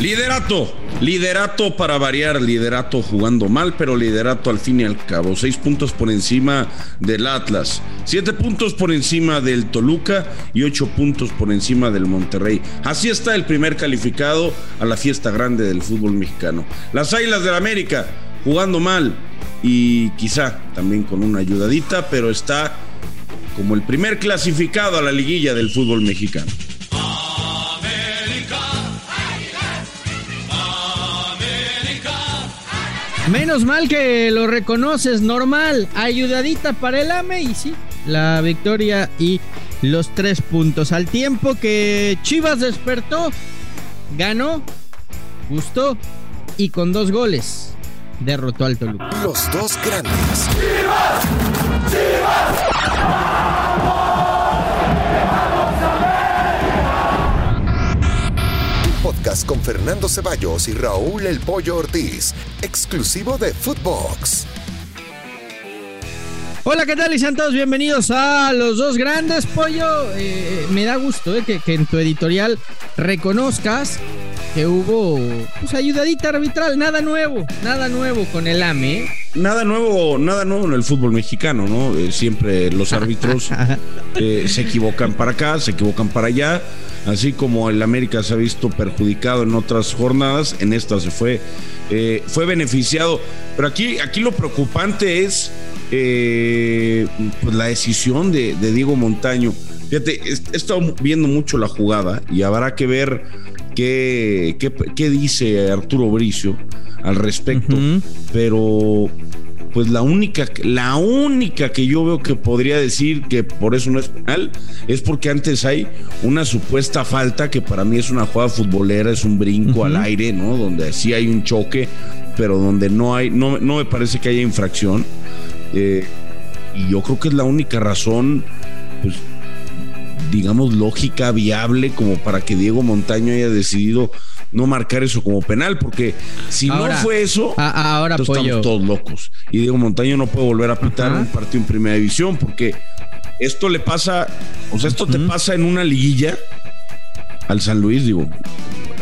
Liderato, liderato para variar, liderato jugando mal, pero liderato al fin y al cabo. Seis puntos por encima del Atlas, siete puntos por encima del Toluca y ocho puntos por encima del Monterrey. Así está el primer calificado a la fiesta grande del fútbol mexicano. Las Águilas del América jugando mal y quizá también con una ayudadita, pero está como el primer clasificado a la liguilla del fútbol mexicano. Menos mal que lo reconoces, normal. Ayudadita para el AME y sí, la victoria y los tres puntos. Al tiempo que Chivas despertó, ganó, gustó y con dos goles derrotó al Toluca. Los dos grandes. ¡Chivas! ¡Chivas! Con Fernando Ceballos y Raúl El Pollo Ortiz, exclusivo de Footbox. Hola, ¿qué tal? Y sean todos bienvenidos a Los Dos Grandes, Pollo. Eh, me da gusto eh, que, en tu editorial reconozcas que hubo pues, ayudadita arbitral, nada nuevo, nada nuevo con el AME. ¿eh? Nada nuevo, nada nuevo en el fútbol mexicano, ¿no? siempre los árbitros se equivocan para acá, se equivocan para allá así como el América se ha visto perjudicado en otras jornadas, en esta se fue, eh, fue beneficiado. Pero aquí, aquí lo preocupante es eh, pues la decisión de, Diego Montaño. Fíjate, he estado viendo mucho la jugada y habrá que ver qué, qué, dice Arturo Bricio al respecto, pero pues la única, la única que yo veo que podría decir que por eso no es penal es porque antes hay una supuesta falta que para mí es una jugada futbolera, es un brinco al aire, ¿no? Donde sí hay un choque, pero donde no hay, no, no me parece que haya infracción. Eh, y yo creo que es la única razón, pues, digamos, lógica, viable, como para que Diego Montaño haya decidido no marcar eso como penal, porque si no fue eso, ahora estamos todos locos. Y Diego Montaño no puede volver a pitar un partido en primera división, porque esto le pasa, o sea, esto te pasa en una liguilla al San Luis, digo,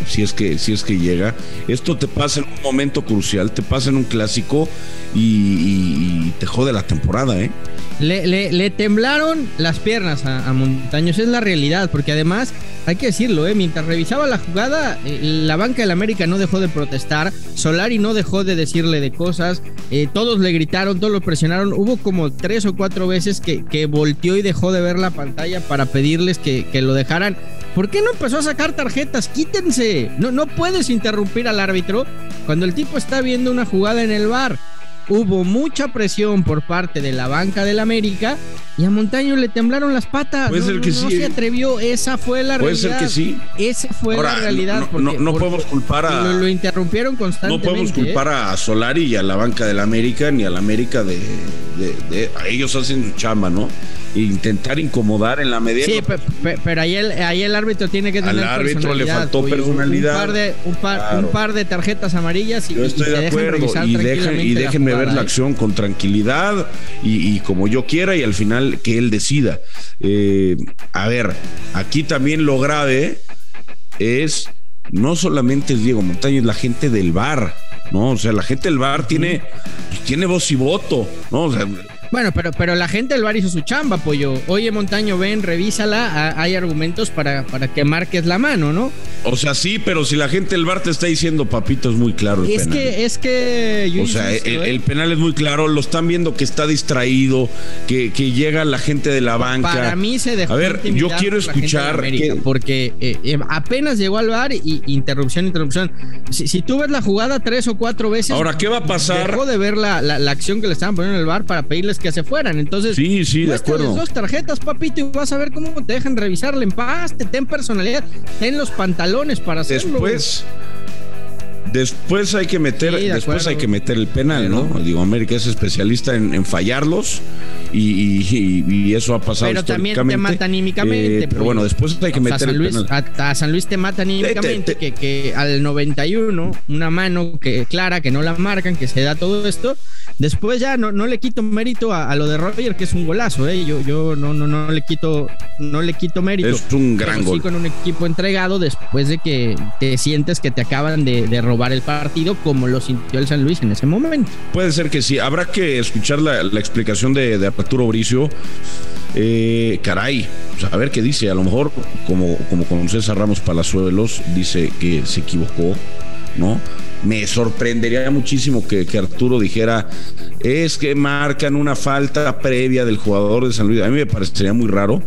si es que, si es que llega. Esto te pasa en un momento crucial, te pasa en un clásico y, te jode la temporada, ¿eh? Le, temblaron las piernas a, a es la realidad, porque además hay que decirlo, ¿eh? mientras revisaba la jugada, eh, la banca del América no dejó de protestar, Solari no dejó de decirle de cosas, eh, todos le gritaron, todos lo presionaron, hubo como tres o cuatro veces que, que volteó y dejó de ver la pantalla para pedirles que, que, lo dejaran. ¿Por qué no empezó a sacar tarjetas? Quítense, no, no puedes interrumpir al árbitro cuando el tipo está viendo una jugada en el bar hubo mucha presión por parte de la banca del América y a Montaño le temblaron las patas. Puede ser que sí. No se atrevió, esa fue la Puede realidad. Puede ser que sí. Esa fue la realidad. No, podemos culpar a. Lo, interrumpieron constantemente. No podemos culpar ¿eh? a Solari y a la banca del América, ni a la América de, de, ellos hacen su chamba, ¿no? Intentar incomodar en la medida. Sí, pero ahí el, ahí el árbitro tiene que tener Al árbitro le faltó personalidad. Un par, de, un, par, de tarjetas amarillas y, yo estoy de acuerdo. Y, y déjenme ver la acción con tranquilidad y, como yo quiera y al final que él decida. Eh, a ver, aquí también lo grave es no solamente es Diego Montaño, es la gente del bar, ¿no? O sea, la gente del bar tiene, pues, tiene voz y voto, ¿no? O sea, bueno, pero, pero la gente del bar hizo su chamba, pollo. Oye, Montaño, ven, revísala. hay argumentos para, para que marques la mano, ¿no? O sea, sí, pero si la gente del bar te está diciendo, papito, es muy claro el es penal. Que, es que. o sea, el, ¿eh? penal es muy claro. Lo están viendo que está distraído, que, que llega la gente de la banca. Para mí se dejó. A ver, yo quiero escuchar. Porque eh, eh, apenas llegó al bar y interrupción, interrupción. Si, tú ves la jugada tres o cuatro veces. Ahora, ¿qué va a pasar? Dejó de ver la, la, la acción que le estaban poniendo en el bar para pedirles que se fueran. Entonces, sí, sí, de acuerdo. dos tarjetas, papito, y vas a ver cómo te dejan revisarle en paz, te ten personalidad, ten los pantalones para hacerlo. Después, Después hay que meter, después hay que meter el penal, ¿no? Digo, América es especialista en, fallarlos y, eso ha pasado Pero también te mata anímicamente. Eh, pero bueno, después hay que meter el penal. A, San Luis te mata anímicamente, que, que al 91, una mano que clara, que no la marcan, que se da todo esto, Después ya no, no le quito mérito a, lo de Roger, que es un golazo, ¿eh? Yo, yo no, no, no le quito, no le quito mérito. Es un gran gol. Sí, con un equipo entregado después de que te sientes que te acaban de, robar el partido, como lo sintió el San Luis en ese momento. Puede ser que sí. Habrá que escuchar la, explicación de, Arturo Bricio. Eh, caray, a ver qué dice. A lo mejor, como, como con César Ramos Palazuelos, dice que se equivocó, ¿no? Me sorprendería muchísimo que, Arturo dijera, es que marcan una falta previa del jugador de San Luis. A mí me parecería muy raro,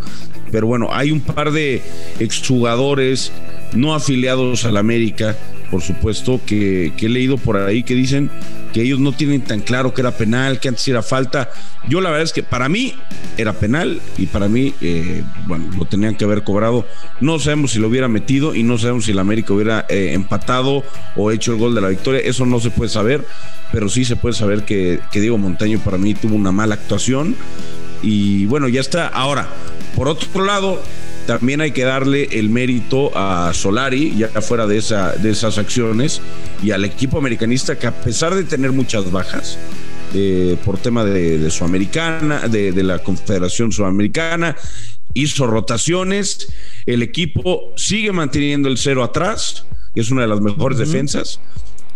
pero bueno, hay un par de exjugadores no afiliados al América, por supuesto, que, he leído por ahí que dicen que ellos no tienen tan claro que era penal, que antes era falta. Yo la verdad es que para mí era penal y para mí, eh, bueno, lo tenían que haber cobrado. No sabemos si lo hubiera metido y no sabemos si el América hubiera eh, empatado o hecho el gol de la victoria. Eso no se puede saber, pero sí se puede saber que, que Diego Montaño para mí tuvo una mala actuación. Y bueno, ya está. Ahora, por otro lado, también hay que darle el mérito a Solari, ya fuera de, esa, de esas acciones, y al equipo americanista que a pesar de tener muchas bajas, eh, por tema de, Sudamericana, de, la Confederación Sudamericana, hizo rotaciones, el equipo sigue manteniendo el cero atrás, que es una de las mejores defensas,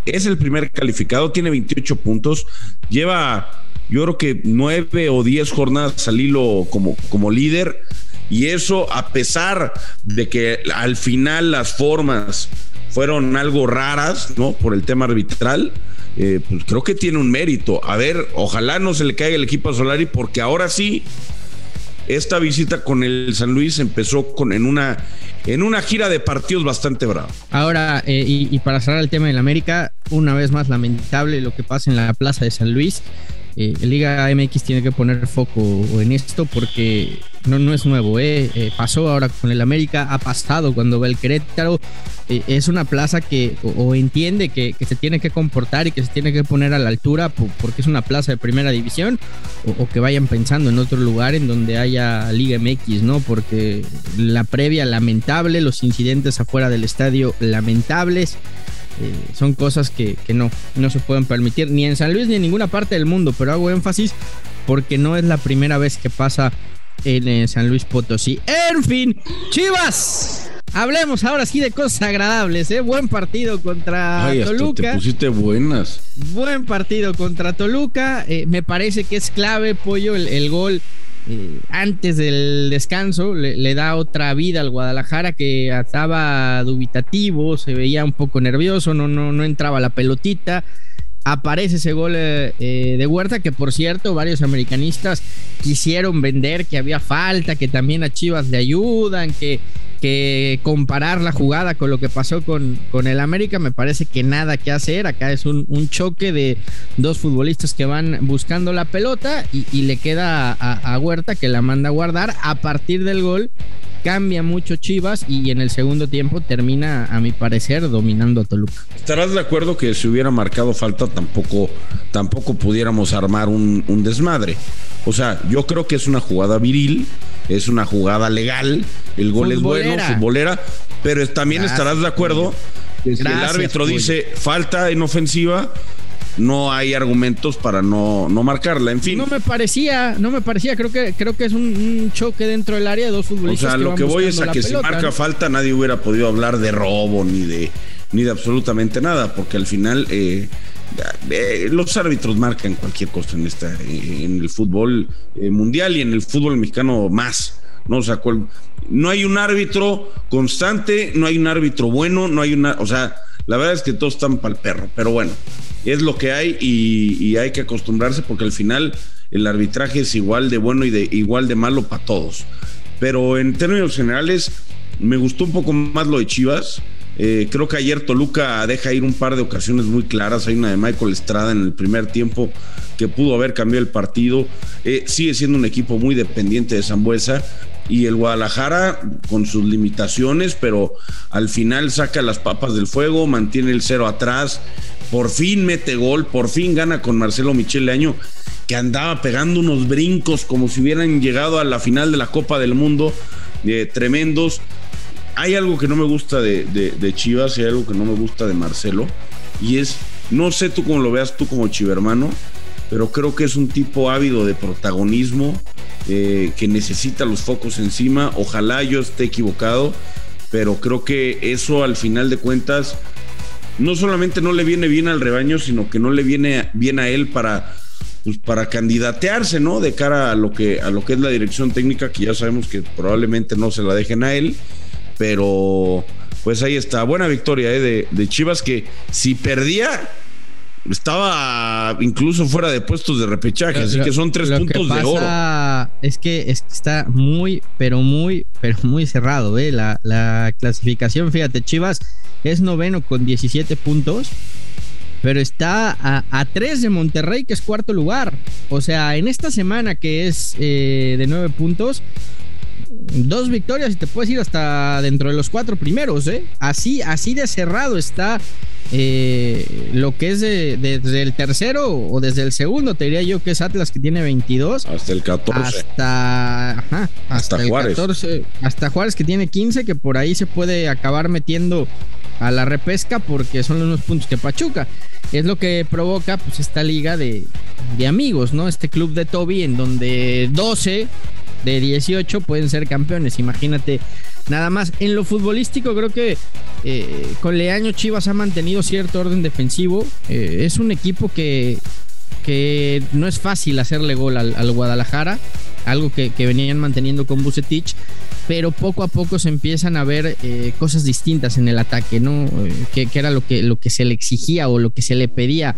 es el primer calificado, tiene 28 puntos, lleva yo creo que nueve o diez jornadas al hilo como, como líder, y eso a pesar de que al final las formas fueron algo raras, ¿no? Por el tema arbitral, eh, pues creo que tiene un mérito. A ver, ojalá no se le caiga el equipo a Solari porque ahora sí, esta visita con el San Luis empezó con, en, una, en una gira de partidos bastante brava. Ahora, eh, y, para cerrar el tema del América, una vez más lamentable lo que pasa en la Plaza de San Luis. Eh, Liga MX tiene que poner foco en esto porque no, no es nuevo, ¿eh? ¿eh? pasó ahora con el América, ha pasado cuando va el Querétaro. Eh, es una plaza que o, entiende que, se tiene que comportar y que se tiene que poner a la altura porque es una plaza de primera división o, que vayan pensando en otro lugar en donde haya Liga MX, ¿no? Porque la previa lamentable, los incidentes afuera del estadio lamentables. Eh, son cosas que, no, no se pueden permitir ni en San Luis ni en ninguna parte del mundo, pero hago énfasis porque no es la primera vez que pasa en eh, San Luis Potosí. En fin, Chivas. Hablemos ahora sí de cosas agradables, ¿eh? Buen partido contra Toluca. Te pusiste buenas. Buen partido contra Toluca. Eh, me parece que es clave, Pollo, el gol eh, antes del descanso le, da otra vida al Guadalajara que estaba dubitativo, se veía un poco nervioso, no, no, no entraba la pelotita. Aparece ese gol eh, eh, de Huerta, que por cierto, varios americanistas quisieron vender que había falta, que también a Chivas le ayudan, que que comparar la jugada con lo que pasó con, con el América, me parece que nada que hacer. Acá es un, choque de dos futbolistas que van buscando la pelota y, le queda a, Huerta que la manda a guardar. A partir del gol cambia mucho Chivas y en el segundo tiempo termina, a mi parecer, dominando a Toluca. ¿Estarás de acuerdo que si hubiera marcado falta tampoco, tampoco pudiéramos armar un, un desmadre? O sea, yo creo que es una jugada viril, es una jugada legal, el gol es bueno, futbolera, pero también estarás de acuerdo que si el árbitro dice falta en ofensiva, no hay argumentos para no, no marcarla. En fin. No me parecía, no me parecía. Creo que, creo que es un, choque dentro del área de dos futbolistas. O sea, lo que, voy es a que si marca falta, nadie hubiera podido hablar de robo ni de, ni de absolutamente nada, porque al final eh, eh, los árbitros marcan cualquier cosa en esta en el fútbol eh, mundial y en el fútbol mexicano más no o sea no hay un árbitro constante no hay un árbitro bueno no hay una o sea la verdad es que todos están para el perro pero bueno es lo que hay y, hay que acostumbrarse porque al final el arbitraje es igual de bueno y de igual de malo para todos pero en términos generales me gustó un poco más lo de Chivas eh, creo que ayer Toluca deja ir un par de ocasiones muy claras. Hay una de Michael Estrada en el primer tiempo que pudo haber cambiado el partido. Eh, sigue siendo un equipo muy dependiente de Zambuesa. Y el Guadalajara con sus limitaciones, pero al final saca las papas del fuego, mantiene el cero atrás. Por fin mete gol, por fin gana con Marcelo Michele Año, que andaba pegando unos brincos como si hubieran llegado a la final de la Copa del Mundo, eh, tremendos hay algo que no me gusta de, Chivas y hay algo que no me gusta de Marcelo. Y es, no sé tú cómo lo veas tú como chivermano, pero creo que es un tipo ávido de protagonismo eh, que necesita los focos encima. Ojalá yo esté equivocado, pero creo que eso al final de cuentas no solamente no le viene bien al rebaño, sino que no le viene bien a él para pues para candidatearse, ¿no? De cara a lo que a lo que es la dirección técnica, que ya sabemos que probablemente no se la dejen a él, pero pues ahí está, buena victoria ¿eh? de, de Chivas que si perdía estaba incluso fuera de puestos de repechaje, así que son tres puntos de oro. Es que, es que está muy, pero muy, pero muy cerrado, ¿eh? La, la clasificación, fíjate, Chivas es noveno con 17 puntos, pero está a, tres de Monterrey, que es cuarto lugar. O sea, en esta semana que es eh, de nueve puntos, dos victorias y te puedes ir hasta dentro de los cuatro primeros, ¿eh? Así, así de cerrado está eh, lo que es desde el tercero o desde el segundo, te diría yo que es Atlas que tiene 22. Hasta el 14. Hasta, hasta, Juárez. hasta Juárez que tiene 15, que por ahí se puede acabar metiendo a la repesca porque son los mismos puntos que Pachuca. Es lo que provoca pues esta liga de, de amigos, ¿no? Este club de Toby en donde 12 de 18 pueden ser campeones. Imagínate nada más. En lo futbolístico creo que eh, con Leaño Chivas ha mantenido cierto orden defensivo. Eh, es un equipo que, que no es fácil hacerle gol al, Guadalajara, algo que, venían manteniendo con Bucetich, pero poco a poco se empiezan a ver eh, cosas distintas en el ataque, ¿no? que, era lo que, lo que se le exigía o lo que se le pedía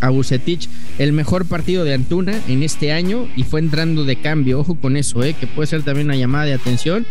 a Bucetich el mejor partido de Antuna en este año y fue entrando de cambio. Ojo con eso, ¿eh? que puede ser también una llamada de atención.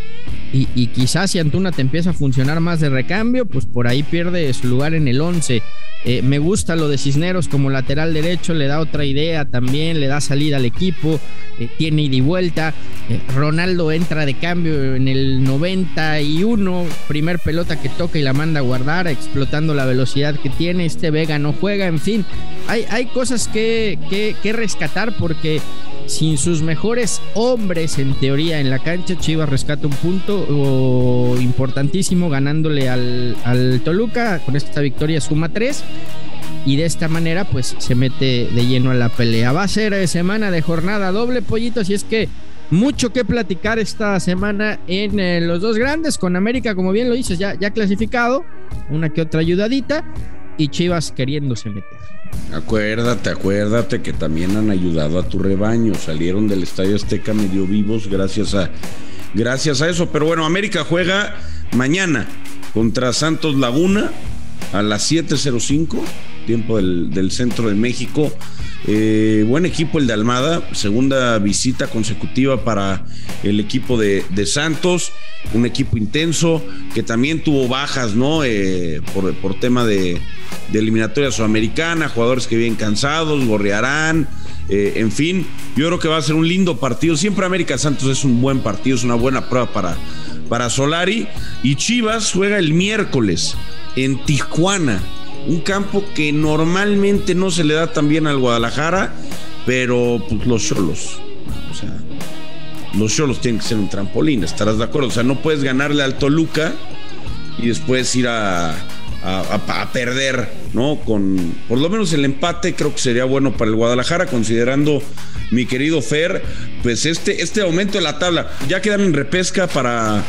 Y, quizás si Antuna te empieza a funcionar más de recambio, pues por ahí pierde su lugar en el 11. Eh, me gusta lo de Cisneros como lateral derecho, le da otra idea también, le da salida al equipo, eh, tiene ida y vuelta. Eh, Ronaldo entra de cambio en el 91, primer pelota que toca y la manda a guardar, explotando la velocidad que tiene. Este Vega no juega, en fin, hay, hay cosas que, que rescatar porque sin sus mejores hombres en teoría en la cancha, Chivas rescata un punto importantísimo ganándole al, al, Toluca. Con esta victoria suma tres. Y de esta manera pues se mete de lleno a la pelea. Va a ser semana de jornada doble, pollitos. Y es que mucho que platicar esta semana en eh, los dos grandes. Con América, como bien lo dices, ya, ya clasificado. Una que otra ayudadita. Y Chivas queriéndose meter. Acuérdate, acuérdate que también han ayudado a tu rebaño. Salieron del Estadio Azteca medio vivos gracias a, gracias a eso. Pero bueno, América juega mañana contra Santos Laguna a las 7.05, tiempo del, centro de México. Eh, buen equipo el de Almada, segunda visita consecutiva para el equipo de, Santos, un equipo intenso que también tuvo bajas, ¿no? Eh, por, por tema de, eliminatoria sudamericana, jugadores que vienen cansados, gorrearán, eh, en fin, yo creo que va a ser un lindo partido. Siempre América Santos es un buen partido, es una buena prueba para, para Solari. Y Chivas juega el miércoles en Tijuana, un campo que normalmente no se le da tan bien al Guadalajara, pero pues, los solos, o sea, los solos tienen que ser un trampolín, estarás de acuerdo. O sea, no puedes ganarle al Toluca y después ir a a, perder, ¿no? Con por lo menos el empate creo que sería bueno para el Guadalajara, considerando mi querido Fer, pues este, este aumento de la tabla, ya quedan en repesca para,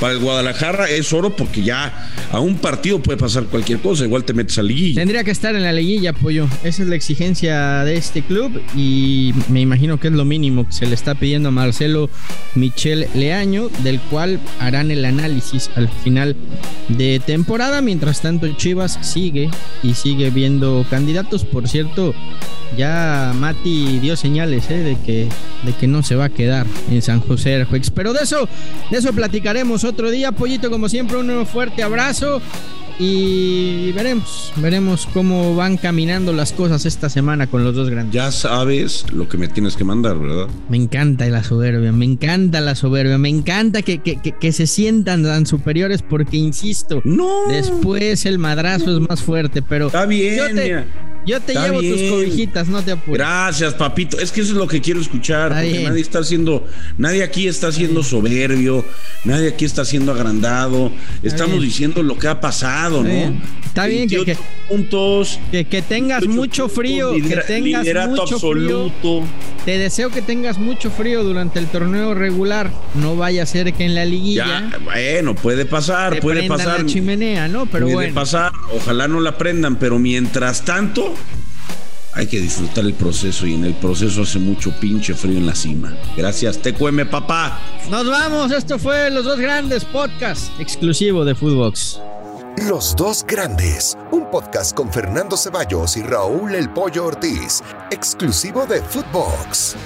para el Guadalajara, es oro porque ya a un partido puede pasar cualquier cosa, igual te metes a liguilla. Tendría que estar en la liguilla, pollo. Esa es la exigencia de este club y me imagino que es lo mínimo que se le está pidiendo a Marcelo Michel Leaño, del cual harán el análisis al final de temporada. Mientras tanto, Chivas sigue sigue viendo candidatos. Por cierto, ya Mati dio señales ¿eh? de, que, de que no se va a quedar en San José Airquakes. Pero de eso, de eso platicaremos otro día. Pollito, como siempre, un fuerte abrazo. Y veremos, veremos cómo van caminando las cosas esta semana con los dos grandes. Ya sabes lo que me tienes que mandar, ¿verdad? Me encanta la soberbia, me encanta la soberbia, me encanta que, que, se sientan tan superiores porque, insisto, no. después el madrazo es más fuerte, pero... Está bien. Yo te Está llevo tus cobijitas, no te apures. Gracias, papito. Es que eso es lo que quiero escuchar, Está porque bien. nadie está haciendo, nadie aquí está siendo soberbio, nadie aquí está siendo agrandado. Estamos bien. diciendo lo que ha pasado, ¿no? Está bien que- 28 que- puntos. Que, que tengas 28 mucho frío, lidera- que tengas liderato mucho frío. absoluto. Te deseo que tengas mucho frío durante el torneo regular. No vaya a ser que en la liguilla Ya, bueno, puede pasar, te puede pasar. la chimenea, ¿no? Pero puede bueno. pasar, ojalá no la prendan, pero mientras tanto hay que disfrutar el proceso y en el proceso hace mucho pinche frío en la cima. Gracias, TQM papá. Nos vamos. Esto fue Los Dos Grandes Podcast exclusivo de Footbox. Los dos grandes, un podcast con Fernando Ceballos y Raúl El Pollo Ortiz, exclusivo de Footbox.